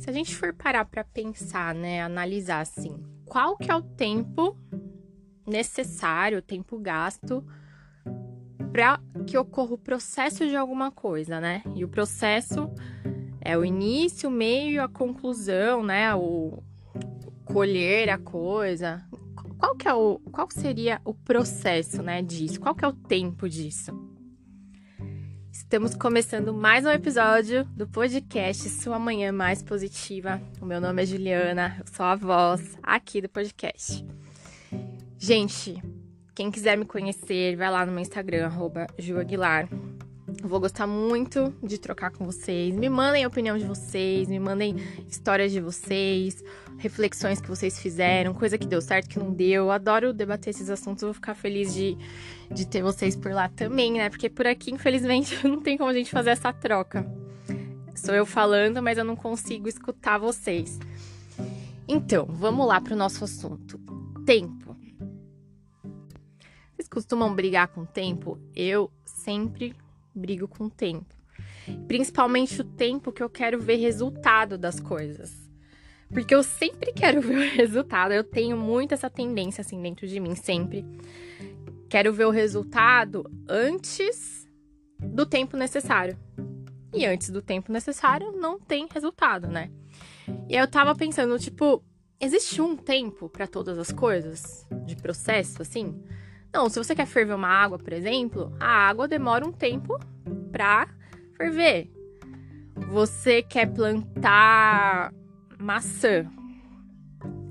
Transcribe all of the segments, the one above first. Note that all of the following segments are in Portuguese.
Se a gente for parar para pensar, né, analisar assim, qual que é o tempo necessário, o tempo gasto para que ocorra o processo de alguma coisa, né? E o processo é o início, o meio a conclusão, né? O colher a coisa. Qual que é o qual seria o processo, né, disso? Qual que é o tempo disso? Estamos começando mais um episódio do podcast Sua Manhã Mais Positiva. O meu nome é Juliana, eu sou a voz aqui do podcast. Gente, quem quiser me conhecer, vai lá no meu Instagram, arroba Aguilar. Vou gostar muito de trocar com vocês. Me mandem a opinião de vocês, me mandem histórias de vocês, reflexões que vocês fizeram, coisa que deu certo, que não deu. Eu adoro debater esses assuntos, vou ficar feliz de, de ter vocês por lá também, né? Porque por aqui, infelizmente, não tem como a gente fazer essa troca. Sou eu falando, mas eu não consigo escutar vocês. Então, vamos lá para o nosso assunto: tempo. Vocês costumam brigar com o tempo? Eu sempre brigo com o tempo. Principalmente o tempo que eu quero ver resultado das coisas. Porque eu sempre quero ver o resultado. Eu tenho muito essa tendência assim dentro de mim, sempre. Quero ver o resultado antes do tempo necessário. E antes do tempo necessário não tem resultado, né? E eu tava pensando, tipo, existe um tempo para todas as coisas de processo assim? Não, se você quer ferver uma água, por exemplo, a água demora um tempo pra ferver. Você quer plantar maçã.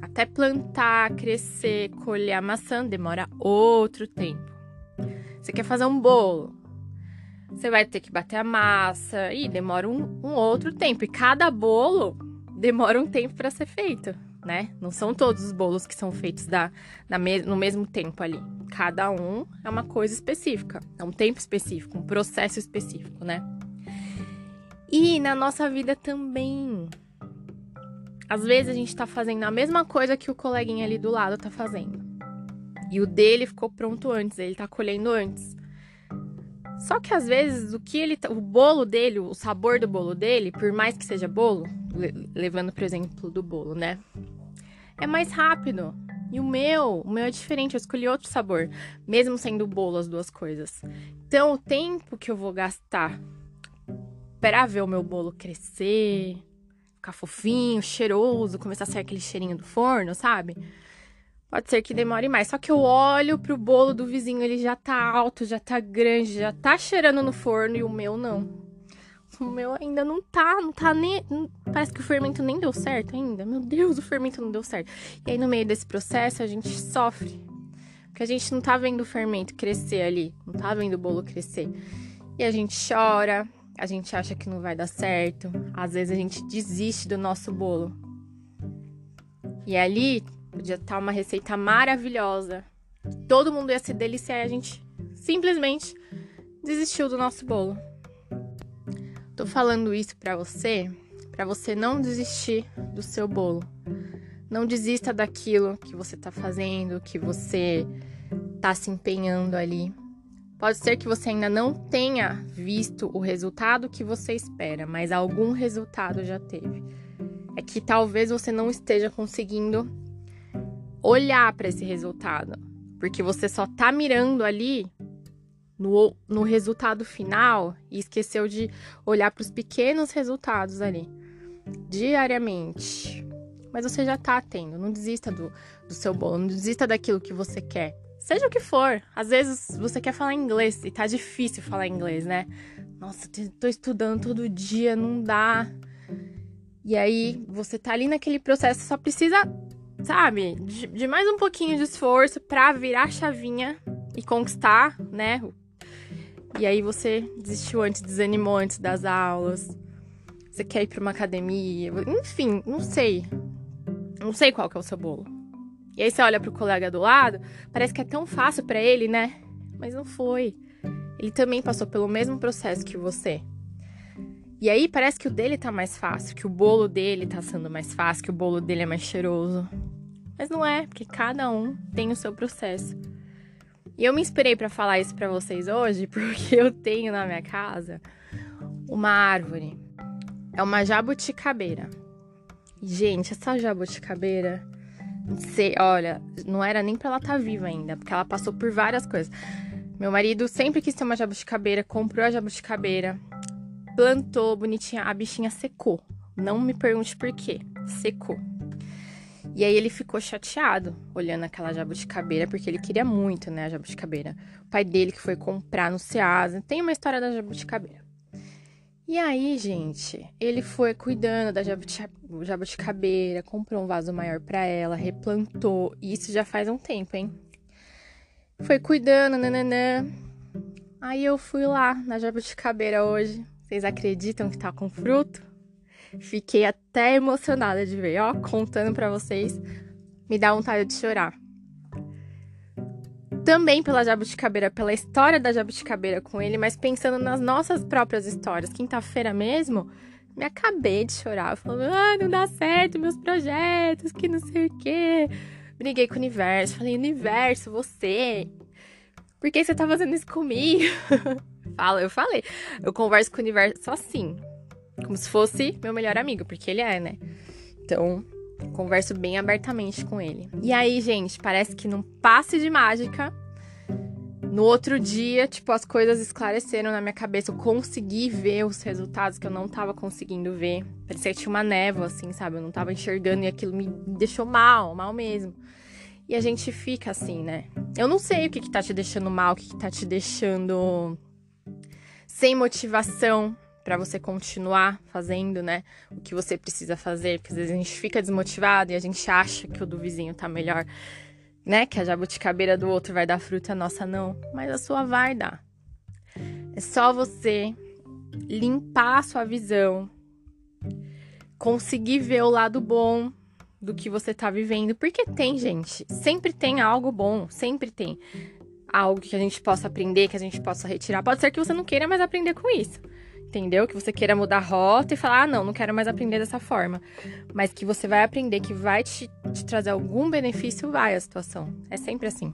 Até plantar, crescer, colher a maçã demora outro tempo. Você quer fazer um bolo. Você vai ter que bater a massa e demora um, um outro tempo. E cada bolo demora um tempo para ser feito né? Não são todos os bolos que são feitos da, me no mesmo tempo ali. Cada um é uma coisa específica, é um tempo específico, um processo específico, né? E na nossa vida também. Às vezes a gente tá fazendo a mesma coisa que o coleguinha ali do lado tá fazendo. E o dele ficou pronto antes, ele tá colhendo antes. Só que às vezes o que ele tá, o bolo dele, o sabor do bolo dele, por mais que seja bolo, levando pro exemplo do bolo, né? É mais rápido. E o meu, o meu é diferente, eu escolhi outro sabor, mesmo sendo bolo as duas coisas. Então, o tempo que eu vou gastar para ver o meu bolo crescer, ficar fofinho, cheiroso, começar a sair aquele cheirinho do forno, sabe? Pode ser que demore mais. Só que eu olho pro bolo do vizinho, ele já tá alto, já tá grande, já tá cheirando no forno e o meu não o meu ainda não tá, não tá nem. Parece que o fermento nem deu certo ainda. Meu Deus, o fermento não deu certo. E aí, no meio desse processo, a gente sofre. Porque a gente não tá vendo o fermento crescer ali, não tá vendo o bolo crescer. E a gente chora, a gente acha que não vai dar certo. Às vezes a gente desiste do nosso bolo. E ali podia estar tá uma receita maravilhosa. Todo mundo ia se deliciar e a gente simplesmente desistiu do nosso bolo. Tô falando isso para você, para você não desistir do seu bolo. Não desista daquilo que você tá fazendo, que você tá se empenhando ali. Pode ser que você ainda não tenha visto o resultado que você espera, mas algum resultado já teve. É que talvez você não esteja conseguindo olhar para esse resultado, porque você só tá mirando ali no, no resultado final e esqueceu de olhar para os pequenos resultados ali, diariamente. Mas você já tá tendo, não desista do, do seu bolo, não desista daquilo que você quer. Seja o que for. Às vezes você quer falar inglês e tá difícil falar inglês, né? Nossa, tô estudando todo dia, não dá. E aí você tá ali naquele processo, só precisa, sabe, de, de mais um pouquinho de esforço para virar a chavinha e conquistar, né, e aí você desistiu antes, desanimou antes das aulas. Você quer ir para uma academia, enfim, não sei. Não sei qual que é o seu bolo. E aí você olha pro colega do lado, parece que é tão fácil para ele, né? Mas não foi. Ele também passou pelo mesmo processo que você. E aí parece que o dele tá mais fácil, que o bolo dele tá sendo mais fácil, que o bolo dele é mais cheiroso. Mas não é, porque cada um tem o seu processo. E eu me inspirei para falar isso para vocês hoje porque eu tenho na minha casa uma árvore. É uma jabuticabeira. Gente, essa jabuticabeira, sei, olha, não era nem pra ela estar tá viva ainda, porque ela passou por várias coisas. Meu marido sempre quis ter uma jabuticabeira, comprou a jabuticabeira, plantou bonitinha, a bichinha secou. Não me pergunte por quê, secou. E aí ele ficou chateado olhando aquela jabuticabeira, porque ele queria muito, né, a jabuticabeira. O pai dele que foi comprar no Ceasa. Tem uma história da jabuticabeira. E aí, gente, ele foi cuidando da jabuticabeira, comprou um vaso maior para ela, replantou. Isso já faz um tempo, hein? Foi cuidando, nananã. Aí eu fui lá na jabuticabeira hoje. Vocês acreditam que tá com fruto? Fiquei até emocionada de ver, ó, contando para vocês. Me dá vontade de chorar também pela Jabuticabeira, pela história da Jabuticabeira com ele, mas pensando nas nossas próprias histórias. Quinta-feira mesmo, me acabei de chorar, falando: ah, não dá certo meus projetos, que não sei o quê. Briguei com o universo, falei: universo, você, por que você tá fazendo isso comigo? Fala, eu falei. Eu converso com o universo assim, como se fosse meu melhor amigo, porque ele é, né? Então, Converso bem abertamente com ele. E aí, gente, parece que num passe de mágica, no outro dia, tipo, as coisas esclareceram na minha cabeça. Eu consegui ver os resultados que eu não tava conseguindo ver. Parecia que tinha uma névoa, assim, sabe? Eu não tava enxergando e aquilo me deixou mal, mal mesmo. E a gente fica assim, né? Eu não sei o que, que tá te deixando mal, o que, que tá te deixando sem motivação para você continuar fazendo, né, o que você precisa fazer, porque às vezes a gente fica desmotivado e a gente acha que o do vizinho tá melhor, né, que a jabuticabeira do outro vai dar fruta, a nossa não, mas a sua vai dar. É só você limpar a sua visão, conseguir ver o lado bom do que você tá vivendo, porque tem, gente, sempre tem algo bom, sempre tem algo que a gente possa aprender, que a gente possa retirar. Pode ser que você não queira mais aprender com isso entendeu? Que você queira mudar a rota e falar, ah, não, não quero mais aprender dessa forma. Mas que você vai aprender, que vai te, te trazer algum benefício, vai a situação. É sempre assim.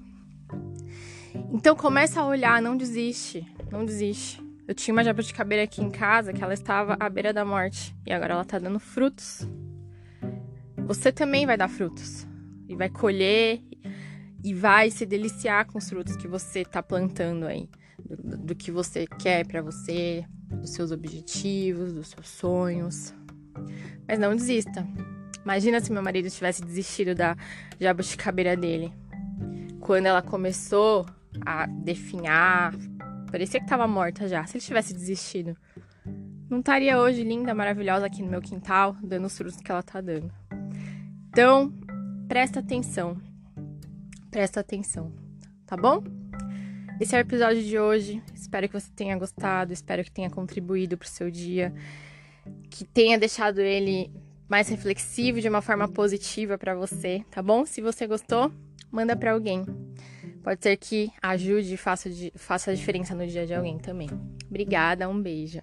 Então começa a olhar, não desiste, não desiste. Eu tinha uma jabuticabeira aqui em casa que ela estava à beira da morte e agora ela tá dando frutos. Você também vai dar frutos e vai colher e vai se deliciar com os frutos que você tá plantando aí, do, do que você quer para você, dos seus objetivos, dos seus sonhos. Mas não desista. Imagina se meu marido tivesse desistido da jabuticabeira dele. Quando ela começou a definhar, parecia que estava morta já. Se ele tivesse desistido, não estaria hoje linda, maravilhosa aqui no meu quintal, dando os frutos que ela tá dando. Então, presta atenção. Presta atenção, tá bom? Esse é o episódio de hoje. Espero que você tenha gostado, espero que tenha contribuído para o seu dia, que tenha deixado ele mais reflexivo de uma forma positiva para você, tá bom? Se você gostou, manda para alguém. Pode ser que ajude e faça, faça a diferença no dia de alguém também. Obrigada, um beijo.